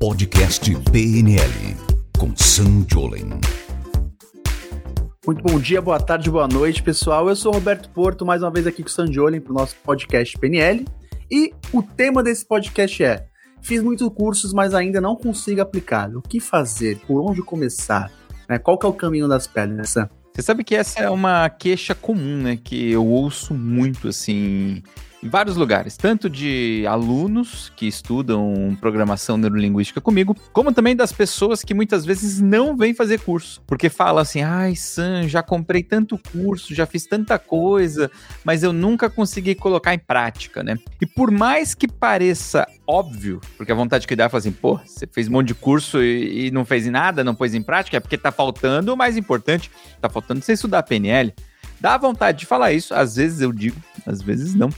Podcast PNL com Sam Jolen. Muito bom dia, boa tarde, boa noite, pessoal. Eu sou Roberto Porto, mais uma vez aqui com o Sam Jolen para o nosso podcast PNL. E o tema desse podcast é: Fiz muitos cursos, mas ainda não consigo aplicar. O que fazer? Por onde começar? Né? Qual que é o caminho das pedras, Sam? Você sabe que essa é uma queixa comum, né? Que eu ouço muito, assim, em vários lugares, tanto de alunos que estudam programação neurolinguística comigo, como também das pessoas que muitas vezes não vêm fazer curso, porque falam assim: "Ai, Sam, já comprei tanto curso, já fiz tanta coisa, mas eu nunca consegui colocar em prática, né?". E por mais que pareça óbvio, porque a vontade que dá é falar assim, pô, você fez um monte de curso e, e não fez nada, não pôs em prática, é porque tá faltando o mais importante, tá faltando você estudar PNL. Dá vontade de falar isso, às vezes eu digo, às vezes não.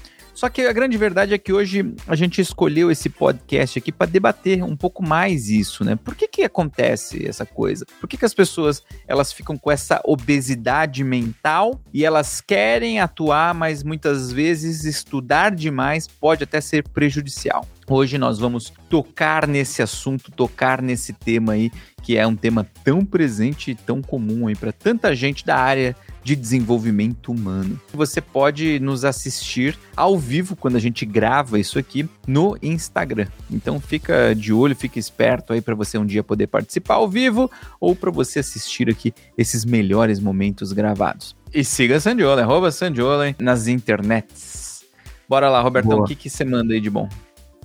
Só que a grande verdade é que hoje a gente escolheu esse podcast aqui para debater um pouco mais isso, né? Por que que acontece essa coisa? Por que que as pessoas elas ficam com essa obesidade mental e elas querem atuar, mas muitas vezes estudar demais pode até ser prejudicial? Hoje nós vamos tocar nesse assunto, tocar nesse tema aí, que é um tema tão presente e tão comum aí para tanta gente da área de desenvolvimento humano. Você pode nos assistir ao vivo quando a gente grava isso aqui no Instagram. Então fica de olho, fica esperto aí para você um dia poder participar ao vivo ou para você assistir aqui esses melhores momentos gravados. E siga a Sandiola, arroba Sandiola nas internets. Bora lá, Robertão, o que, que você manda aí de bom?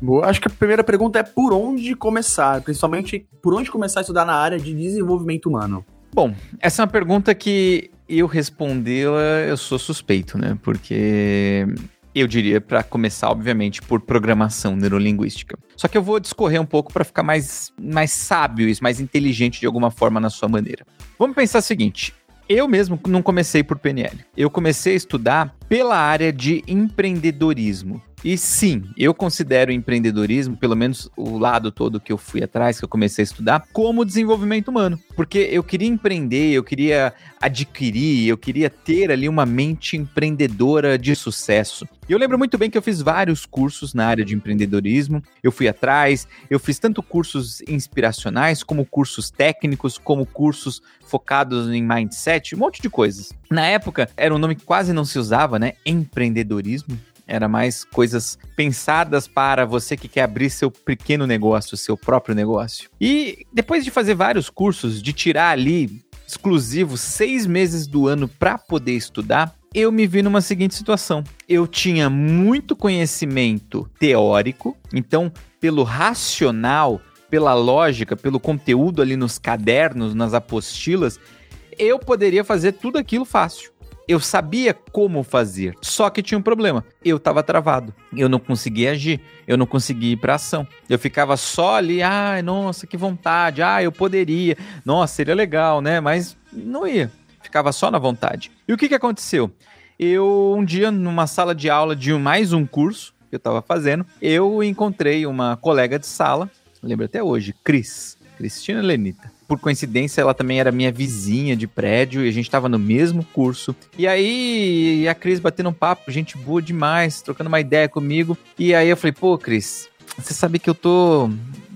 Boa. Acho que a primeira pergunta é por onde começar, principalmente por onde começar a estudar na área de desenvolvimento humano. Bom, essa é uma pergunta que eu respondê-la, eu sou suspeito, né? Porque eu diria para começar, obviamente, por programação neurolinguística. Só que eu vou discorrer um pouco para ficar mais, mais sábio, mais inteligente de alguma forma na sua maneira. Vamos pensar o seguinte: eu mesmo não comecei por PNL. Eu comecei a estudar pela área de empreendedorismo. E sim, eu considero empreendedorismo, pelo menos o lado todo que eu fui atrás, que eu comecei a estudar, como desenvolvimento humano. Porque eu queria empreender, eu queria adquirir, eu queria ter ali uma mente empreendedora de sucesso. E eu lembro muito bem que eu fiz vários cursos na área de empreendedorismo, eu fui atrás, eu fiz tanto cursos inspiracionais, como cursos técnicos, como cursos focados em mindset, um monte de coisas. Na época, era um nome que quase não se usava, né? Empreendedorismo. Era mais coisas pensadas para você que quer abrir seu pequeno negócio, seu próprio negócio. E depois de fazer vários cursos, de tirar ali exclusivo seis meses do ano para poder estudar, eu me vi numa seguinte situação. Eu tinha muito conhecimento teórico, então, pelo racional, pela lógica, pelo conteúdo ali nos cadernos, nas apostilas, eu poderia fazer tudo aquilo fácil. Eu sabia como fazer, só que tinha um problema. Eu estava travado. Eu não conseguia agir, eu não conseguia ir para ação. Eu ficava só ali, ai, nossa, que vontade. Ah, eu poderia. Nossa, seria legal, né? Mas não ia. Ficava só na vontade. E o que que aconteceu? Eu um dia numa sala de aula de mais um curso que eu estava fazendo, eu encontrei uma colega de sala, lembro até hoje, Cris, Cristina Lenita por coincidência, ela também era minha vizinha de prédio e a gente tava no mesmo curso. E aí a Cris batendo um papo, gente boa demais, trocando uma ideia comigo. E aí eu falei, pô, Cris, você sabe que eu tô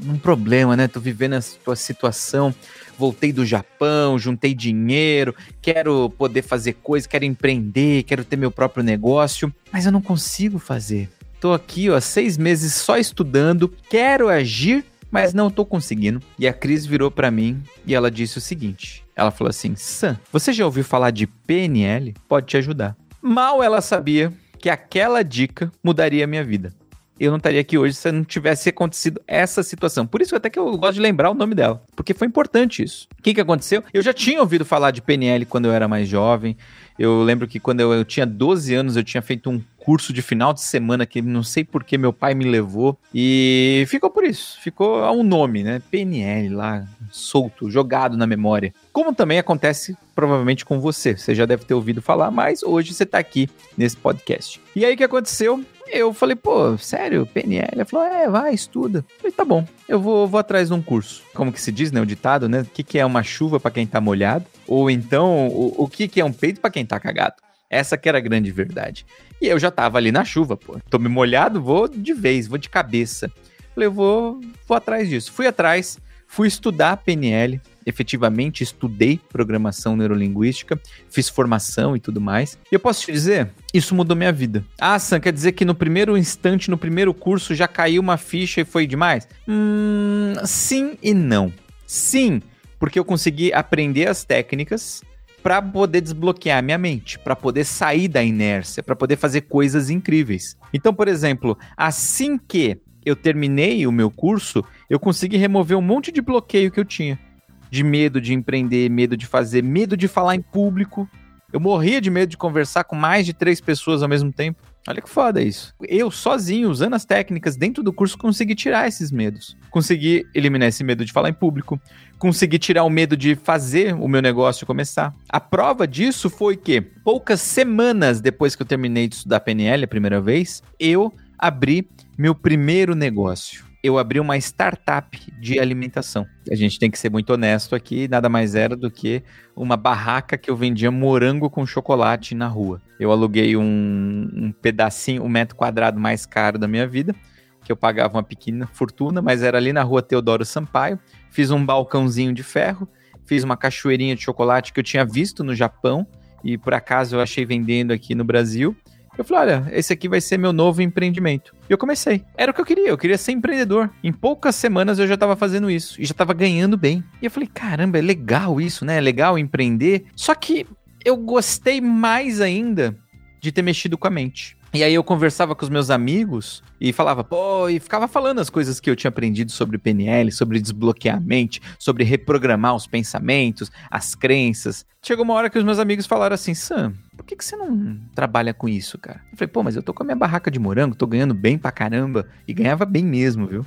num problema, né? Tô vivendo a tua situação. Voltei do Japão, juntei dinheiro, quero poder fazer coisa, quero empreender, quero ter meu próprio negócio, mas eu não consigo fazer. Tô aqui, ó, seis meses só estudando, quero agir, mas não tô conseguindo. E a Cris virou para mim e ela disse o seguinte: ela falou assim, Sam, você já ouviu falar de PNL? Pode te ajudar. Mal ela sabia que aquela dica mudaria a minha vida. Eu não estaria aqui hoje se não tivesse acontecido essa situação. Por isso até que eu gosto de lembrar o nome dela, porque foi importante isso. O que, que aconteceu? Eu já tinha ouvido falar de PNL quando eu era mais jovem. Eu lembro que quando eu, eu tinha 12 anos, eu tinha feito um curso de final de semana que não sei por que meu pai me levou e ficou por isso, ficou um nome, né? PNL lá, solto, jogado na memória. Como também acontece provavelmente com você, você já deve ter ouvido falar, mas hoje você tá aqui nesse podcast. E aí o que aconteceu? Eu falei, pô, sério, PNL? Ela falou, é, vai, estuda. Eu falei, tá bom, eu vou, vou atrás de um curso. Como que se diz, né, o ditado, né? O que, que é uma chuva para quem tá molhado? Ou então, o, o que, que é um peito para quem tá cagado? Essa que era a grande verdade. E eu já tava ali na chuva, pô. Tô me molhado, vou de vez, vou de cabeça. Falei, eu vou, vou atrás disso. Fui atrás, fui estudar PNL, efetivamente estudei programação neurolinguística, fiz formação e tudo mais. E eu posso te dizer, isso mudou minha vida. Ah, Sam, quer dizer que no primeiro instante, no primeiro curso, já caiu uma ficha e foi demais? Hum, sim e não. Sim, porque eu consegui aprender as técnicas para poder desbloquear minha mente, para poder sair da inércia, para poder fazer coisas incríveis. Então, por exemplo, assim que eu terminei o meu curso, eu consegui remover um monte de bloqueio que eu tinha. De medo de empreender, medo de fazer, medo de falar em público. Eu morria de medo de conversar com mais de três pessoas ao mesmo tempo. Olha que foda isso. Eu, sozinho, usando as técnicas dentro do curso, consegui tirar esses medos. Consegui eliminar esse medo de falar em público. Consegui tirar o medo de fazer o meu negócio começar. A prova disso foi que, poucas semanas depois que eu terminei de estudar PNL a primeira vez, eu abri meu primeiro negócio. Eu abri uma startup de alimentação. A gente tem que ser muito honesto aqui, nada mais era do que uma barraca que eu vendia morango com chocolate na rua. Eu aluguei um, um pedacinho, um metro quadrado mais caro da minha vida, que eu pagava uma pequena fortuna, mas era ali na rua Teodoro Sampaio. Fiz um balcãozinho de ferro, fiz uma cachoeirinha de chocolate que eu tinha visto no Japão e por acaso eu achei vendendo aqui no Brasil. Eu falei, olha, esse aqui vai ser meu novo empreendimento. E eu comecei. Era o que eu queria, eu queria ser empreendedor. Em poucas semanas eu já estava fazendo isso e já estava ganhando bem. E eu falei, caramba, é legal isso, né? É legal empreender. Só que eu gostei mais ainda de ter mexido com a mente. E aí eu conversava com os meus amigos e falava, pô, e ficava falando as coisas que eu tinha aprendido sobre PNL, sobre desbloquear a mente, sobre reprogramar os pensamentos, as crenças. Chegou uma hora que os meus amigos falaram assim, Sam, por que, que você não trabalha com isso, cara? Eu falei, pô, mas eu tô com a minha barraca de morango, tô ganhando bem pra caramba. E ganhava bem mesmo, viu?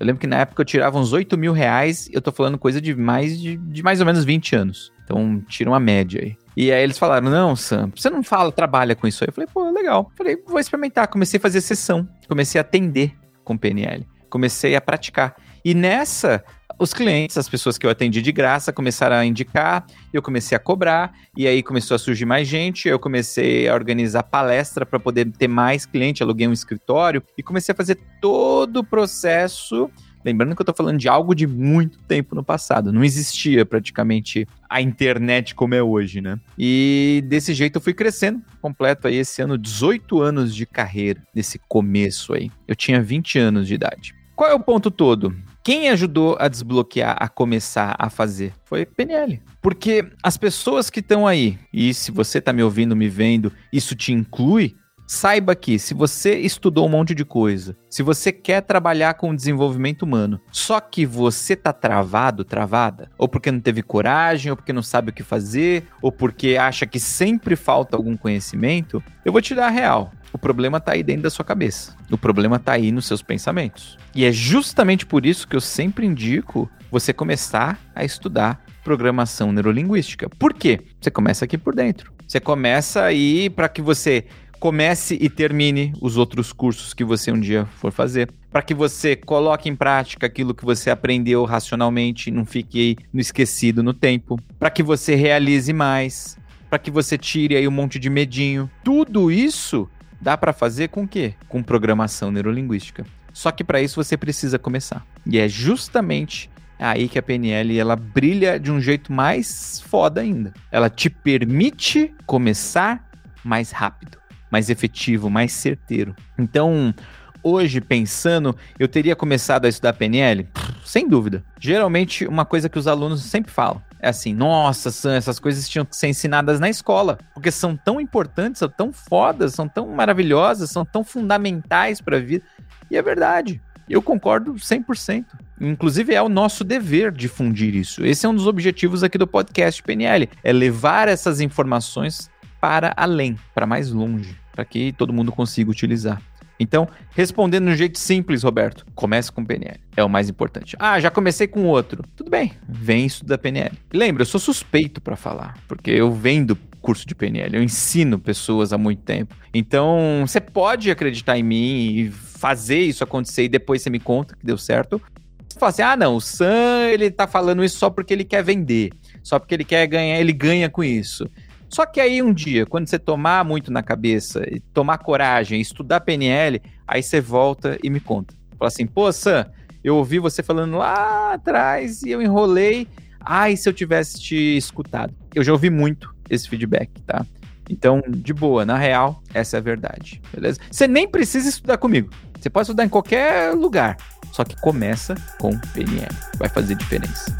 Eu lembro que na época eu tirava uns 8 mil reais, eu tô falando coisa de mais de, de mais ou menos 20 anos. Então, tira uma média aí. E aí eles falaram: Não, Sam, você não fala, trabalha com isso aí. Eu falei: Pô, legal. Falei: Vou experimentar. Comecei a fazer sessão, comecei a atender com PNL, comecei a praticar. E nessa, os clientes, as pessoas que eu atendi de graça, começaram a indicar, eu comecei a cobrar, e aí começou a surgir mais gente, eu comecei a organizar palestra para poder ter mais cliente, aluguei um escritório e comecei a fazer todo o processo Lembrando que eu estou falando de algo de muito tempo no passado. Não existia praticamente a internet como é hoje, né? E desse jeito eu fui crescendo. Completo aí esse ano 18 anos de carreira, nesse começo aí. Eu tinha 20 anos de idade. Qual é o ponto todo? Quem ajudou a desbloquear, a começar a fazer? Foi PNL. Porque as pessoas que estão aí, e se você está me ouvindo, me vendo, isso te inclui, Saiba que se você estudou um monte de coisa, se você quer trabalhar com desenvolvimento humano, só que você tá travado, travada, ou porque não teve coragem, ou porque não sabe o que fazer, ou porque acha que sempre falta algum conhecimento, eu vou te dar a real. O problema tá aí dentro da sua cabeça. O problema tá aí nos seus pensamentos. E é justamente por isso que eu sempre indico você começar a estudar programação neurolinguística. Por quê? Você começa aqui por dentro. Você começa aí para que você comece e termine os outros cursos que você um dia for fazer, para que você coloque em prática aquilo que você aprendeu racionalmente, não fique no esquecido no tempo, para que você realize mais, para que você tire aí um monte de medinho. Tudo isso dá para fazer com o quê? Com programação neurolinguística. Só que para isso você precisa começar. E é justamente aí que a PNL ela brilha de um jeito mais foda ainda. Ela te permite começar mais rápido mais efetivo, mais certeiro. Então, hoje, pensando, eu teria começado a estudar PNL? Sem dúvida. Geralmente, uma coisa que os alunos sempre falam é assim: nossa, Sam, essas coisas tinham que ser ensinadas na escola, porque são tão importantes, são tão fodas, são tão maravilhosas, são tão fundamentais para a vida. E é verdade. Eu concordo 100%. Inclusive, é o nosso dever difundir isso. Esse é um dos objetivos aqui do podcast PNL: é levar essas informações para além, para mais longe, para que todo mundo consiga utilizar. Então, respondendo de um jeito simples, Roberto, comece com PNL. É o mais importante. Ah, já comecei com outro. Tudo bem, vem estudar PNL. Lembra, eu sou suspeito para falar, porque eu venho curso de PNL, eu ensino pessoas há muito tempo. Então, você pode acreditar em mim e fazer isso acontecer e depois você me conta que deu certo. Você fala assim: "Ah, não, o Sam, ele tá falando isso só porque ele quer vender, só porque ele quer ganhar, ele ganha com isso". Só que aí um dia, quando você tomar muito na cabeça, tomar coragem, estudar PNL, aí você volta e me conta. Fala assim, pô, Sam, eu ouvi você falando lá atrás e eu enrolei. Ai, se eu tivesse te escutado. Eu já ouvi muito esse feedback, tá? Então, de boa, na real, essa é a verdade, beleza? Você nem precisa estudar comigo. Você pode estudar em qualquer lugar. Só que começa com PNL. Vai fazer diferença.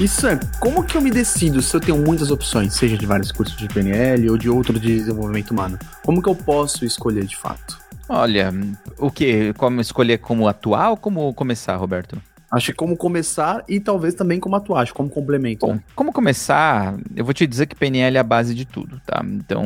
E Sam, como que eu me decido se eu tenho muitas opções, seja de vários cursos de PNL ou de outro de desenvolvimento humano? Como que eu posso escolher de fato? Olha, o que? Como escolher como atuar ou como começar, Roberto? Acho que como começar e talvez também como atuar, acho como complemento. Bom, né? como começar, eu vou te dizer que PNL é a base de tudo, tá? Então,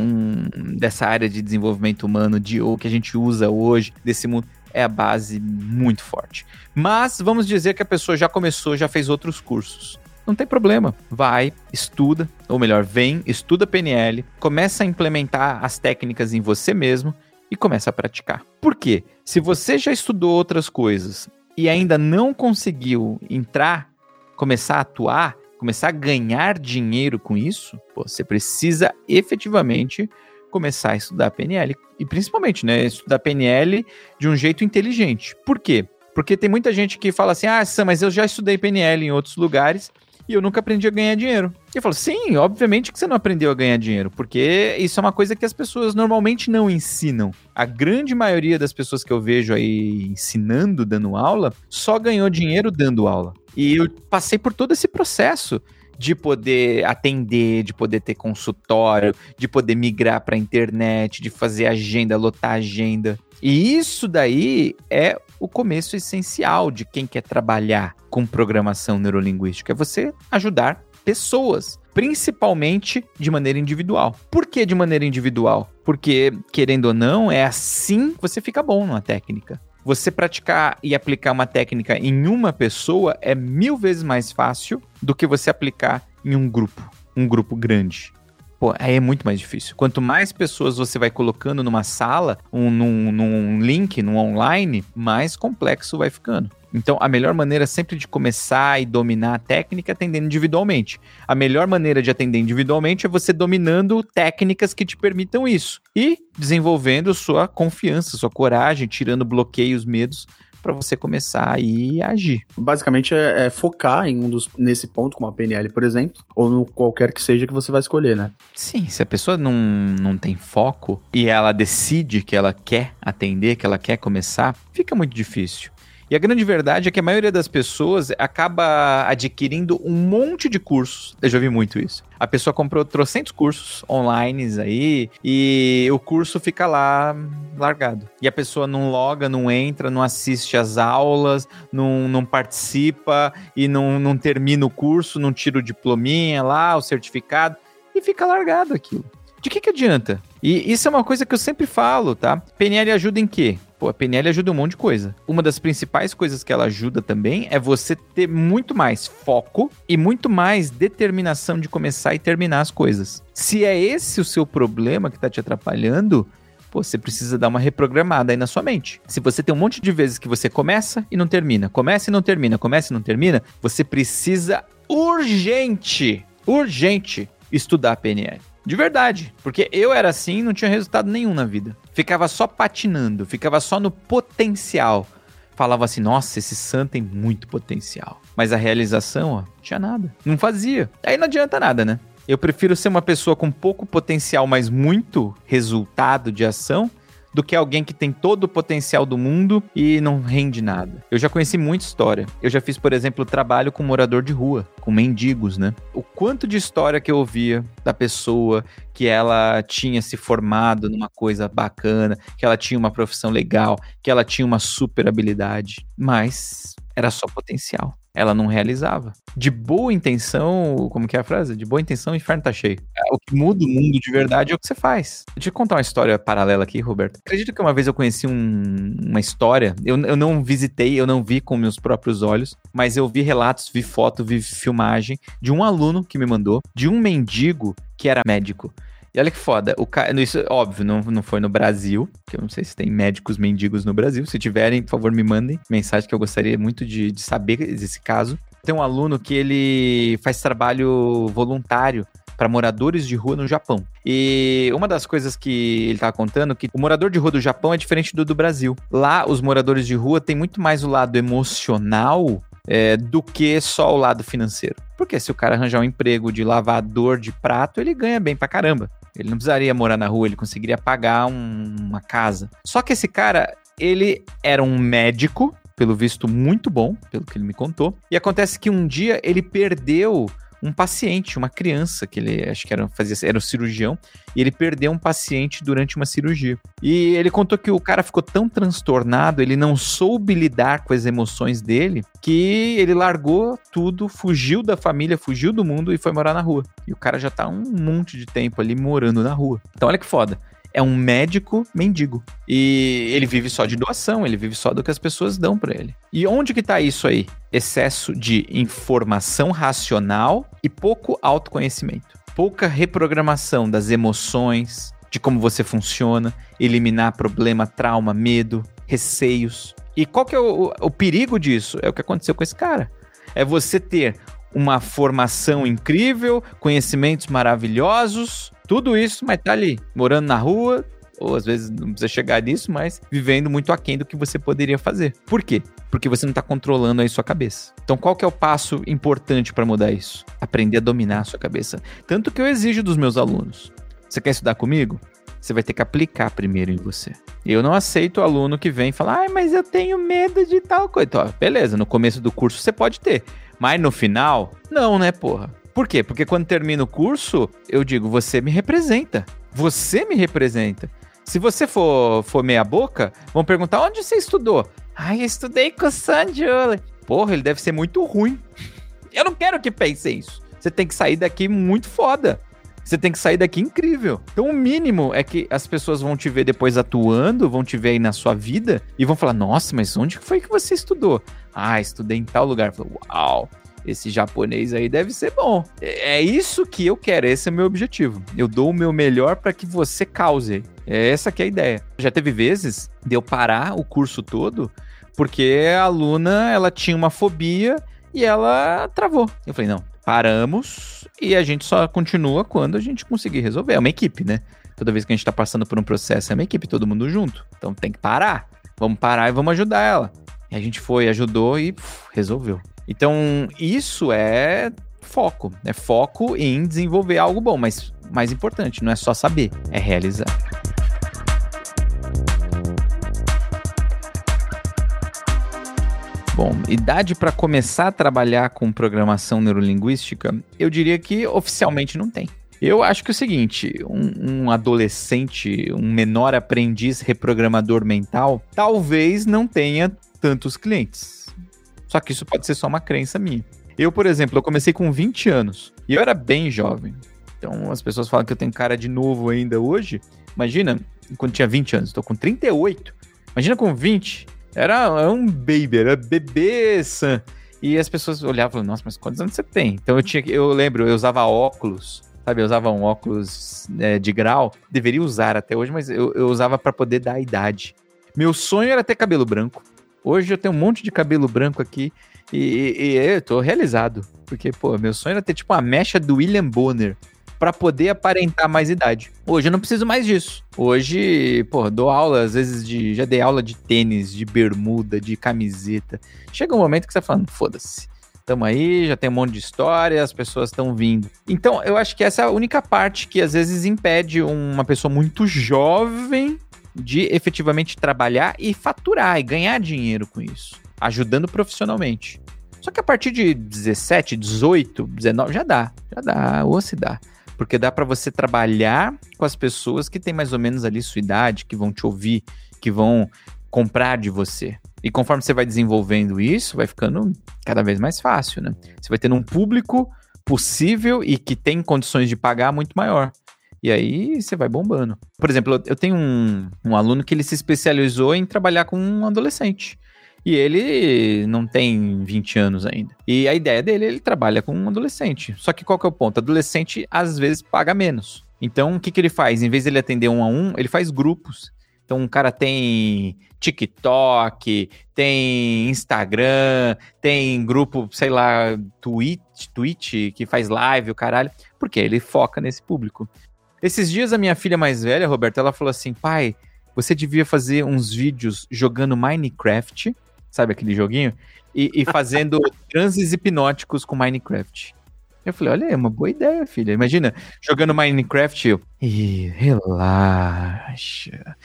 dessa área de desenvolvimento humano, de o que a gente usa hoje, desse mundo, é a base muito forte. Mas vamos dizer que a pessoa já começou, já fez outros cursos. Não tem problema. Vai, estuda, ou melhor, vem, estuda PNL, começa a implementar as técnicas em você mesmo e começa a praticar. Por quê? Se você já estudou outras coisas e ainda não conseguiu entrar, começar a atuar, começar a ganhar dinheiro com isso, você precisa efetivamente começar a estudar PNL. E principalmente, né, estudar PNL de um jeito inteligente. Por quê? Porque tem muita gente que fala assim: ah, Sam, mas eu já estudei PNL em outros lugares e eu nunca aprendi a ganhar dinheiro. E eu falo, sim, obviamente que você não aprendeu a ganhar dinheiro, porque isso é uma coisa que as pessoas normalmente não ensinam. A grande maioria das pessoas que eu vejo aí ensinando, dando aula, só ganhou dinheiro dando aula. E eu passei por todo esse processo de poder atender, de poder ter consultório, de poder migrar para a internet, de fazer agenda, lotar agenda. E isso daí é o começo essencial de quem quer trabalhar com programação neurolinguística, é você ajudar pessoas, principalmente de maneira individual. Por que de maneira individual? Porque, querendo ou não, é assim que você fica bom numa técnica. Você praticar e aplicar uma técnica em uma pessoa é mil vezes mais fácil do que você aplicar em um grupo, um grupo grande. Pô, aí é muito mais difícil. Quanto mais pessoas você vai colocando numa sala, um, num, num link, num online, mais complexo vai ficando. Então, a melhor maneira sempre de começar e dominar a técnica é atendendo individualmente. A melhor maneira de atender individualmente é você dominando técnicas que te permitam isso e desenvolvendo sua confiança, sua coragem, tirando bloqueios, medos para você começar aí a agir. Basicamente é, é, focar em um dos nesse ponto, como a PNL, por exemplo, ou no qualquer que seja que você vai escolher, né? Sim, se a pessoa não, não tem foco e ela decide que ela quer atender, que ela quer começar, fica muito difícil. E a grande verdade é que a maioria das pessoas acaba adquirindo um monte de cursos. Eu já vi muito isso. A pessoa comprou trocentos cursos online aí e o curso fica lá largado. E a pessoa não loga, não entra, não assiste as aulas, não, não participa e não, não termina o curso, não tira o diplominha lá, o certificado e fica largado aquilo. De que, que adianta? E isso é uma coisa que eu sempre falo, tá? PNL ajuda em quê? Pô, a PNL ajuda um monte de coisa. Uma das principais coisas que ela ajuda também é você ter muito mais foco e muito mais determinação de começar e terminar as coisas. Se é esse o seu problema que tá te atrapalhando, pô, você precisa dar uma reprogramada aí na sua mente. Se você tem um monte de vezes que você começa e não termina, começa e não termina, começa e não termina, você precisa urgente, urgente estudar PNL. De verdade. Porque eu era assim não tinha resultado nenhum na vida. Ficava só patinando, ficava só no potencial. Falava assim, nossa, esse Sam tem muito potencial. Mas a realização, ó, tinha nada. Não fazia. Aí não adianta nada, né? Eu prefiro ser uma pessoa com pouco potencial, mas muito resultado de ação, do que alguém que tem todo o potencial do mundo e não rende nada. Eu já conheci muita história. Eu já fiz, por exemplo, trabalho com morador de rua, com mendigos, né? O quanto de história que eu ouvia da pessoa que ela tinha se formado numa coisa bacana, que ela tinha uma profissão legal, que ela tinha uma super habilidade, mas era só potencial ela não realizava. De boa intenção, como que é a frase? De boa intenção, o inferno tá cheio. O que muda o mundo de verdade é o que você faz. Deixa eu contar uma história paralela aqui, Roberto. Acredito que uma vez eu conheci um, uma história, eu, eu não visitei, eu não vi com meus próprios olhos, mas eu vi relatos, vi foto, vi filmagem de um aluno que me mandou, de um mendigo que era médico. E olha que foda, o cara, isso óbvio, não, não foi no Brasil, que eu não sei se tem médicos mendigos no Brasil. Se tiverem, por favor, me mandem mensagem que eu gostaria muito de, de saber desse caso. Tem um aluno que ele faz trabalho voluntário para moradores de rua no Japão. E uma das coisas que ele estava contando que o morador de rua do Japão é diferente do do Brasil. Lá, os moradores de rua têm muito mais o lado emocional é, do que só o lado financeiro. Porque se o cara arranjar um emprego de lavador de prato, ele ganha bem pra caramba. Ele não precisaria morar na rua, ele conseguiria pagar um, uma casa. Só que esse cara, ele era um médico, pelo visto muito bom, pelo que ele me contou. E acontece que um dia ele perdeu um paciente, uma criança, que ele acho que era, fazia, era um cirurgião, e ele perdeu um paciente durante uma cirurgia. E ele contou que o cara ficou tão transtornado, ele não soube lidar com as emoções dele, que ele largou tudo, fugiu da família, fugiu do mundo e foi morar na rua. E o cara já tá um monte de tempo ali morando na rua. Então olha que foda é um médico mendigo. E ele vive só de doação, ele vive só do que as pessoas dão para ele. E onde que tá isso aí? Excesso de informação racional e pouco autoconhecimento. Pouca reprogramação das emoções, de como você funciona, eliminar problema, trauma, medo, receios. E qual que é o, o perigo disso? É o que aconteceu com esse cara. É você ter uma formação incrível, conhecimentos maravilhosos, tudo isso, mas tá ali, morando na rua, ou às vezes não precisa chegar nisso, mas vivendo muito aquém do que você poderia fazer. Por quê? Porque você não está controlando aí sua cabeça. Então, qual que é o passo importante para mudar isso? Aprender a dominar a sua cabeça. Tanto que eu exijo dos meus alunos. Você quer estudar comigo? Você vai ter que aplicar primeiro em você. Eu não aceito o aluno que vem e fala, ai, mas eu tenho medo de tal coisa. Então, beleza, no começo do curso você pode ter. Mas no final, não, né, porra? Por quê? Porque quando termina o curso, eu digo, você me representa. Você me representa. Se você for, for meia boca, vão perguntar onde você estudou. Ai, eu estudei com o Sanjula. Porra, ele deve ser muito ruim. Eu não quero que pense isso. Você tem que sair daqui muito foda. Você tem que sair daqui incrível. Então, o mínimo é que as pessoas vão te ver depois atuando, vão te ver aí na sua vida e vão falar: Nossa, mas onde foi que você estudou? Ah, estudei em tal lugar. Falo, Uau, esse japonês aí deve ser bom. É, é isso que eu quero, esse é o meu objetivo. Eu dou o meu melhor para que você cause. É essa que é a ideia. Já teve vezes de eu parar o curso todo porque a aluna ela tinha uma fobia e ela travou. Eu falei, não, paramos e a gente só continua quando a gente conseguir resolver. É uma equipe, né? Toda vez que a gente tá passando por um processo, é uma equipe, todo mundo junto. Então tem que parar. Vamos parar e vamos ajudar ela. E a gente foi, ajudou e puf, resolveu. Então, isso é foco. É foco em desenvolver algo bom, mas mais importante, não é só saber, é realizar. Bom, idade para começar a trabalhar com programação neurolinguística, eu diria que oficialmente não tem. Eu acho que é o seguinte: um, um, adolescente, um menor aprendiz reprogramador mental, talvez não tenha tantos clientes. Só que isso pode ser só uma crença minha. Eu, por exemplo, eu comecei com 20 anos e eu era bem jovem. Então as pessoas falam que eu tenho cara de novo ainda hoje. Imagina, quando tinha 20 anos, estou com 38. Imagina com 20. Era, um baby, era bebê san. E as pessoas olhavam nossa, mas quantos anos você tem? Então eu tinha eu lembro, eu usava óculos, sabe? Eu usava um óculos é, de grau. Deveria usar até hoje, mas eu, eu usava para poder dar a idade. Meu sonho era ter cabelo branco. Hoje eu tenho um monte de cabelo branco aqui e, e, e eu tô realizado. Porque, pô, meu sonho era ter tipo uma mecha do William Bonner para poder aparentar mais idade. Hoje eu não preciso mais disso. Hoje, pô, dou aula, às vezes de. Já dei aula de tênis, de bermuda, de camiseta. Chega um momento que você tá falando, foda-se. Tamo aí, já tem um monte de história, as pessoas estão vindo. Então, eu acho que essa é a única parte que às vezes impede uma pessoa muito jovem de efetivamente trabalhar e faturar e ganhar dinheiro com isso, ajudando profissionalmente. Só que a partir de 17, 18, 19 já dá, já dá, ou se dá. Porque dá para você trabalhar com as pessoas que têm mais ou menos ali sua idade, que vão te ouvir, que vão comprar de você. E conforme você vai desenvolvendo isso, vai ficando cada vez mais fácil, né? Você vai tendo um público possível e que tem condições de pagar muito maior. E aí você vai bombando. Por exemplo, eu tenho um, um aluno que ele se especializou em trabalhar com um adolescente. E ele não tem 20 anos ainda. E a ideia dele, ele trabalha com um adolescente. Só que qual que é o ponto? Adolescente, às vezes, paga menos. Então, o que, que ele faz? Em vez de ele atender um a um, ele faz grupos. Então, um cara tem TikTok, tem Instagram, tem grupo, sei lá, Twitch, Twitch que faz live, o caralho, porque ele foca nesse público. Esses dias a minha filha mais velha, Roberta, ela falou assim: pai, você devia fazer uns vídeos jogando Minecraft, sabe aquele joguinho? E, e fazendo transes hipnóticos com Minecraft. Eu falei, olha, é uma boa ideia, filha. Imagina, jogando Minecraft, eu. E relaxa.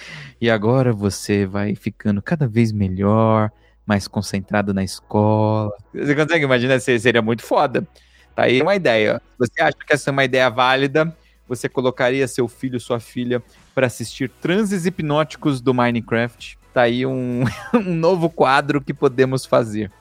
E agora você vai ficando cada vez melhor, mais concentrado na escola. Você consegue imaginar? Seria muito foda. Tá aí uma ideia. Você acha que essa é uma ideia válida? Você colocaria seu filho, sua filha, para assistir transes hipnóticos do Minecraft? Tá aí um, um novo quadro que podemos fazer.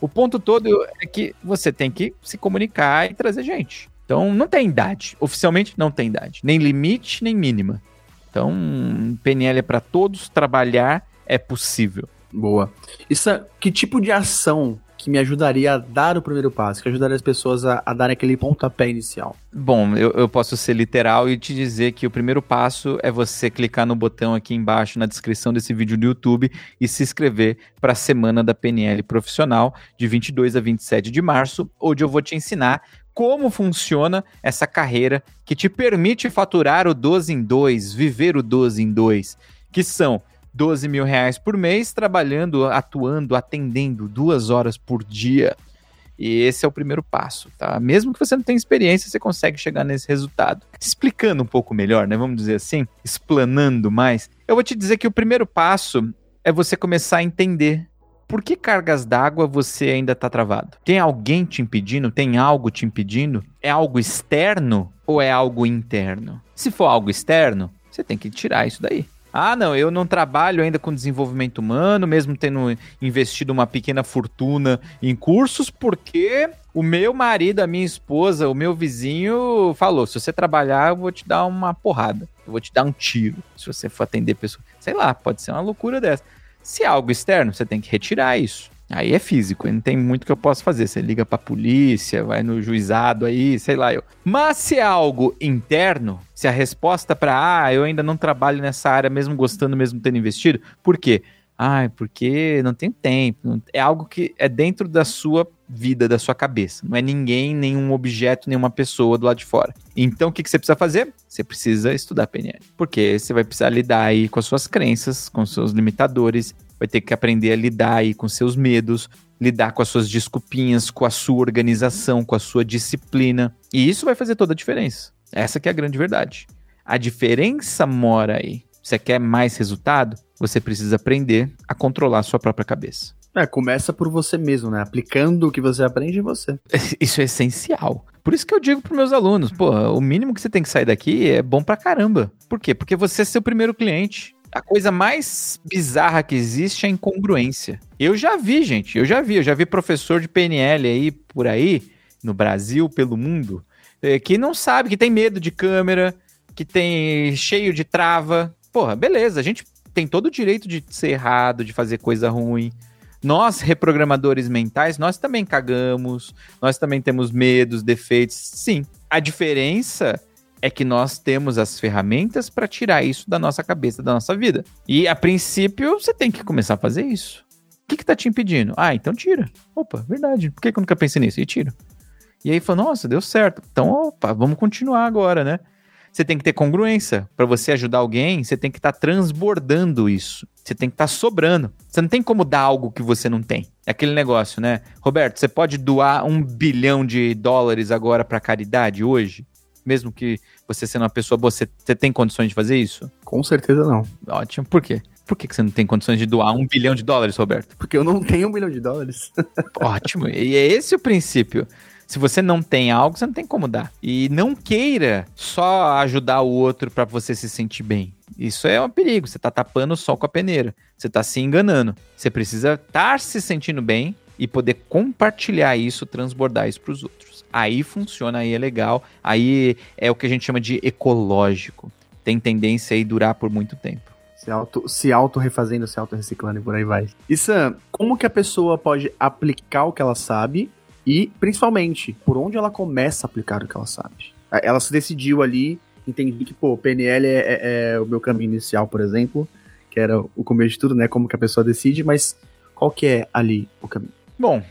O ponto todo é que você tem que se comunicar e trazer gente. Então não tem idade. Oficialmente não tem idade. Nem limite, nem mínima. Então, PNL é para todos, trabalhar é possível. Boa. Isso, que tipo de ação que me ajudaria a dar o primeiro passo, que ajudaria as pessoas a, a dar aquele pontapé inicial? Bom, eu, eu, posso ser literal e te dizer que o primeiro passo é você clicar no botão aqui embaixo na descrição desse vídeo do YouTube e se inscrever para a semana da PNL profissional de 22 a 27 de março, onde eu vou te ensinar como funciona essa carreira que te permite faturar o 12 em 2, viver o 12 em 2, que são 12 mil reais por mês, trabalhando, atuando, atendendo duas horas por dia. E esse é o primeiro passo, tá? Mesmo que você não tenha experiência, você consegue chegar nesse resultado. Explicando um pouco melhor, né? Vamos dizer assim, explanando mais. Eu vou te dizer que o primeiro passo é você começar a entender por que cargas d'água você ainda está travado? Tem alguém te impedindo? Tem algo te impedindo? É algo externo ou é algo interno? Se for algo externo, você tem que tirar isso daí. Ah, não, eu não trabalho ainda com desenvolvimento humano, mesmo tendo investido uma pequena fortuna em cursos, porque o meu marido, a minha esposa, o meu vizinho falou: se você trabalhar, eu vou te dar uma porrada, eu vou te dar um tiro, se você for atender pessoas. Sei lá, pode ser uma loucura dessa. Se é algo externo, você tem que retirar isso. Aí é físico, não tem muito que eu possa fazer. Você liga pra polícia, vai no juizado aí, sei lá eu. Mas se é algo interno, se a resposta para ah, eu ainda não trabalho nessa área, mesmo gostando, mesmo tendo investido, por quê? Ah, porque não tem tempo. É algo que é dentro da sua vida, da sua cabeça. Não é ninguém, nenhum objeto, nenhuma pessoa do lado de fora. Então, o que, que você precisa fazer? Você precisa estudar PNL. Porque você vai precisar lidar aí com as suas crenças, com os seus limitadores, vai ter que aprender a lidar aí com seus medos, lidar com as suas desculpinhas, com a sua organização, com a sua disciplina. E isso vai fazer toda a diferença. Essa que é a grande verdade. A diferença mora aí. Você quer mais resultado? Você precisa aprender a controlar a sua própria cabeça. É, começa por você mesmo, né? Aplicando o que você aprende em você. Isso é essencial. Por isso que eu digo para meus alunos, pô, o mínimo que você tem que sair daqui é bom pra caramba. Por quê? Porque você é seu primeiro cliente. A coisa mais bizarra que existe é a incongruência. Eu já vi, gente, eu já vi, eu já vi professor de PNL aí por aí, no Brasil, pelo mundo, eh, que não sabe, que tem medo de câmera, que tem cheio de trava. Porra, beleza, a gente tem todo o direito de ser errado, de fazer coisa ruim. Nós, reprogramadores mentais, nós também cagamos, nós também temos medos, defeitos. Sim, a diferença é que nós temos as ferramentas para tirar isso da nossa cabeça, da nossa vida. E a princípio, você tem que começar a fazer isso. O que, está te impedindo? Ah, então tira. Opa, verdade. Por que, que eu nunca pensei nisso? E tiro. E aí falou, nossa, deu certo. Então, opa, vamos continuar agora, né? Você tem que ter congruência. Para você ajudar alguém, você tem que estar tá transbordando isso. Você tem que estar tá sobrando. Você não tem como dar algo que você não tem. É aquele negócio, né? Roberto, você pode doar um bilhão de dólares agora para caridade hoje? Mesmo que você sendo uma pessoa boa, você, você tem condições de fazer isso? Com certeza não. Ótimo. Por quê? Por que você não tem condições de doar um bilhão de dólares, Roberto? Porque eu não tenho um bilhão de dólares. Ótimo. E é esse o princípio. Se você não tem algo, você não tem como dar. E não queira só ajudar o outro para você se sentir bem. Isso é um perigo. Você tá tapando o sol com a peneira. Você tá se enganando. Você precisa estar tá se sentindo bem e poder compartilhar isso, transbordar isso para os outros. Aí funciona, aí é legal, aí é o que a gente chama de ecológico. Tem tendência a durar por muito tempo. Se auto, se auto refazendo, se auto reciclando e por aí vai. E Sam, como que a pessoa pode aplicar o que ela sabe e, principalmente, por onde ela começa a aplicar o que ela sabe? Ela se decidiu ali, entendi que, pô, PNL é, é, é o meu caminho inicial, por exemplo, que era o começo de tudo, né? Como que a pessoa decide, mas qual que é ali o caminho? Bom,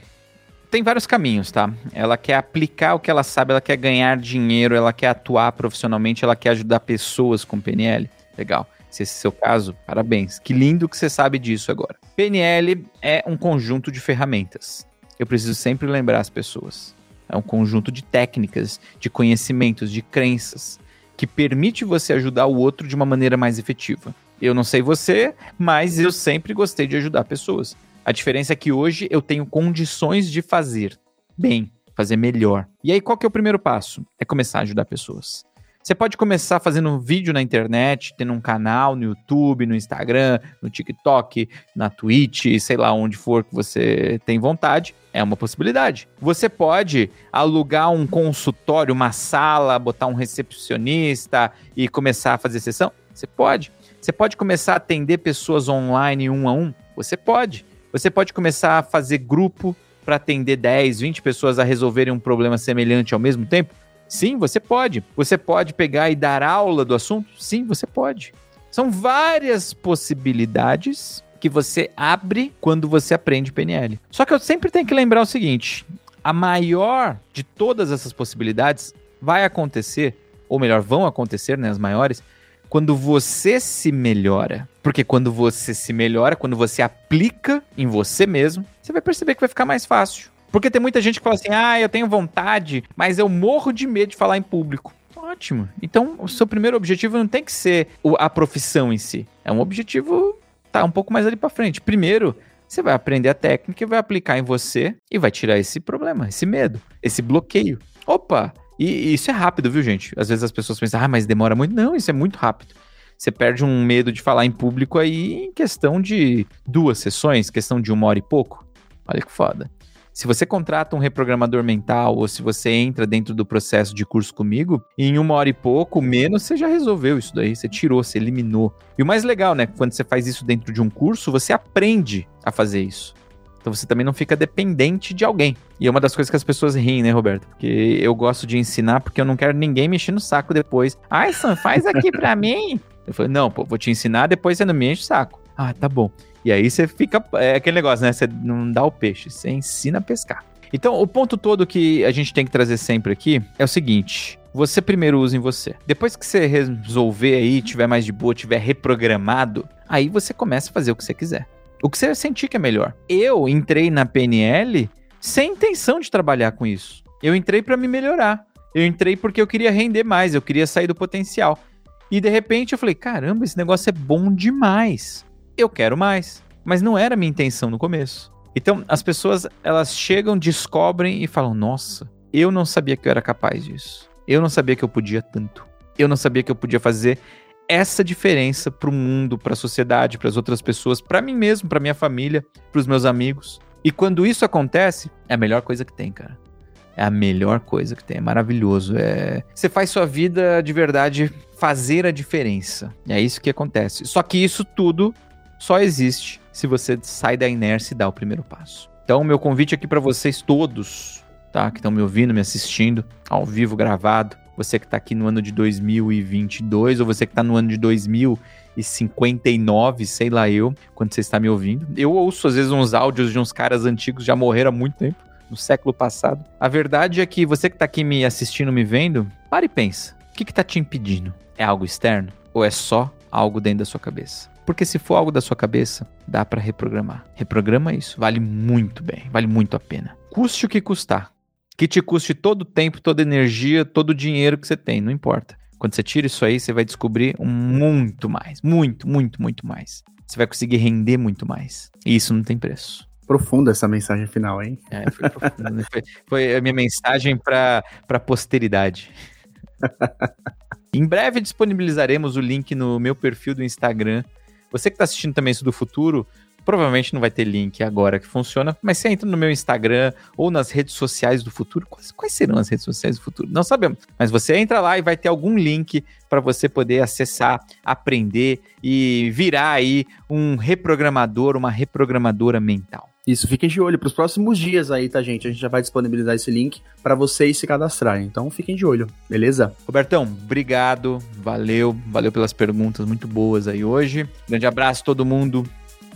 tem vários caminhos, tá? Ela quer aplicar o que ela sabe, ela quer ganhar dinheiro, ela quer atuar profissionalmente, ela quer ajudar pessoas com PNL. Legal. Se esse é o seu caso, parabéns. Que lindo que você sabe disso agora. PNL é um conjunto de ferramentas. Eu preciso sempre lembrar as pessoas. É um conjunto de técnicas, de conhecimentos, de crenças que permite você ajudar o outro de uma maneira mais efetiva. Eu não sei você, mas eu sempre gostei de ajudar pessoas. A diferença é que hoje eu tenho condições de fazer bem, fazer melhor. E aí, qual que é o primeiro passo? É começar a ajudar pessoas. Você pode começar fazendo um vídeo na internet, tendo um canal no YouTube, no Instagram, no TikTok, na Twitch, sei lá onde for que você tem vontade. É uma possibilidade. Você pode alugar um consultório, uma sala, botar um recepcionista e começar a fazer sessão? Você pode. Você pode começar a atender pessoas online um a um? Você pode. Você pode começar a fazer grupo para atender 10, 20 pessoas a resolverem um problema semelhante ao mesmo tempo? Sim, você pode. Você pode pegar e dar aula do assunto? Sim, você pode. São várias possibilidades que você abre quando você aprende PNL. Só que eu sempre tenho que lembrar o seguinte: a maior de todas essas possibilidades vai acontecer, ou melhor, vão acontecer, né, as maiores, quando você se melhora. Porque quando você se melhora, quando você aplica em você mesmo, você vai perceber que vai ficar mais fácil. Porque tem muita gente que fala assim: ah, eu tenho vontade, mas eu morro de medo de falar em público. Ótimo. Então, o seu primeiro objetivo não tem que ser a profissão em si. É um objetivo tá um pouco mais ali para frente. Primeiro, você vai aprender a técnica e vai aplicar em você e vai tirar esse problema, esse medo, esse bloqueio. Opa! E, isso é rápido, viu, gente? Às vezes as pessoas pensam, ah, mas demora muito. Não, isso é muito rápido. Você perde um medo de falar em público aí em questão de duas sessões, questão de uma hora e pouco. Olha que foda. Se você contrata um reprogramador mental ou se você entra dentro do processo de curso comigo, em uma hora e pouco, menos, você já resolveu isso daí, você tirou, você eliminou. E o mais legal, né, quando você faz isso dentro de um curso, você aprende a fazer isso. Então você também não fica dependente de alguém. E é uma das coisas que as pessoas riem, né, Roberto? Porque eu gosto de ensinar porque eu não quero ninguém mexer no saco depois. Ai, Sam, faz aqui pra mim. Eu falei, não, pô, vou te ensinar, depois você não me enche o saco. Ah, tá bom. E aí você fica. É aquele negócio, né? Você não dá o peixe, você ensina a pescar. Então, o ponto todo que a gente tem que trazer sempre aqui é o seguinte: você primeiro usa em você. Depois que você resolver aí, tiver mais de boa, tiver reprogramado, aí você começa a fazer o que você quiser. O que você sentir que é melhor. Eu entrei na PNL sem intenção de trabalhar com isso. Eu entrei para me melhorar. Eu entrei porque eu queria render mais, eu queria sair do potencial. E de repente eu falei: caramba, esse negócio é bom demais eu quero mais. Mas não era a minha intenção no começo. Então, as pessoas, elas chegam, descobrem e falam: Nossa, eu não sabia que eu era capaz disso. Eu não sabia que eu podia tanto. Eu não sabia que eu podia fazer essa diferença para o mundo, para a sociedade, para as outras pessoas, para mim mesmo, para minha família, para os meus amigos. E quando isso acontece, é a melhor coisa que tem, cara. É a melhor coisa que tem, é maravilhoso. É... Você faz sua vida de verdade fazer a diferença. É isso que acontece. Só que isso tudo só existe se você sai da inércia e dá o primeiro passo. Então, meu convite aqui para vocês todos, tá? Que estão me ouvindo, me assistindo, ao vivo, gravado. Você que está aqui no ano de 2022, ou você que está no ano de 2059, sei lá eu, quando você está me ouvindo. Eu ouço, às vezes, uns áudios de uns caras antigos, já morreram há muito tempo, no século passado. A verdade é que você que está aqui me assistindo, me vendo, para e pensa. O que está te impedindo? É algo externo? Ou é só algo dentro da sua cabeça? Porque se for algo da sua cabeça, dá para reprogramar. Reprograma isso, vale muito bem, vale muito a pena. Custe o que custar. Que te custe todo o tempo, toda a energia, todo o dinheiro que você tem, não importa. Quando você tira isso aí, você vai descobrir muito mais, muito, muito, muito mais. Você vai conseguir render muito mais. E isso não tem preço. Profunda essa mensagem final, hein? É, foi profunda. Né? foi, foi a minha mensagem para a posteridade. em breve disponibilizaremos o link no meu perfil do Instagram você que está assistindo também isso do futuro, Provavelmente não vai ter link agora que funciona, mas você entra no meu Instagram ou nas redes sociais do futuro. Quais, quais serão as redes sociais do futuro? Não sabemos. Mas você entra lá e vai ter algum link para você poder acessar, aprender e virar aí um reprogramador, uma reprogramadora mental. Isso, fiquem de olho para os próximos dias aí, tá, gente? A gente já vai disponibilizar esse link para vocês se cadastrarem. Então, fiquem de olho, beleza? Robertão, obrigado, valeu, valeu pelas perguntas muito boas aí hoje. Grande abraço todo mundo.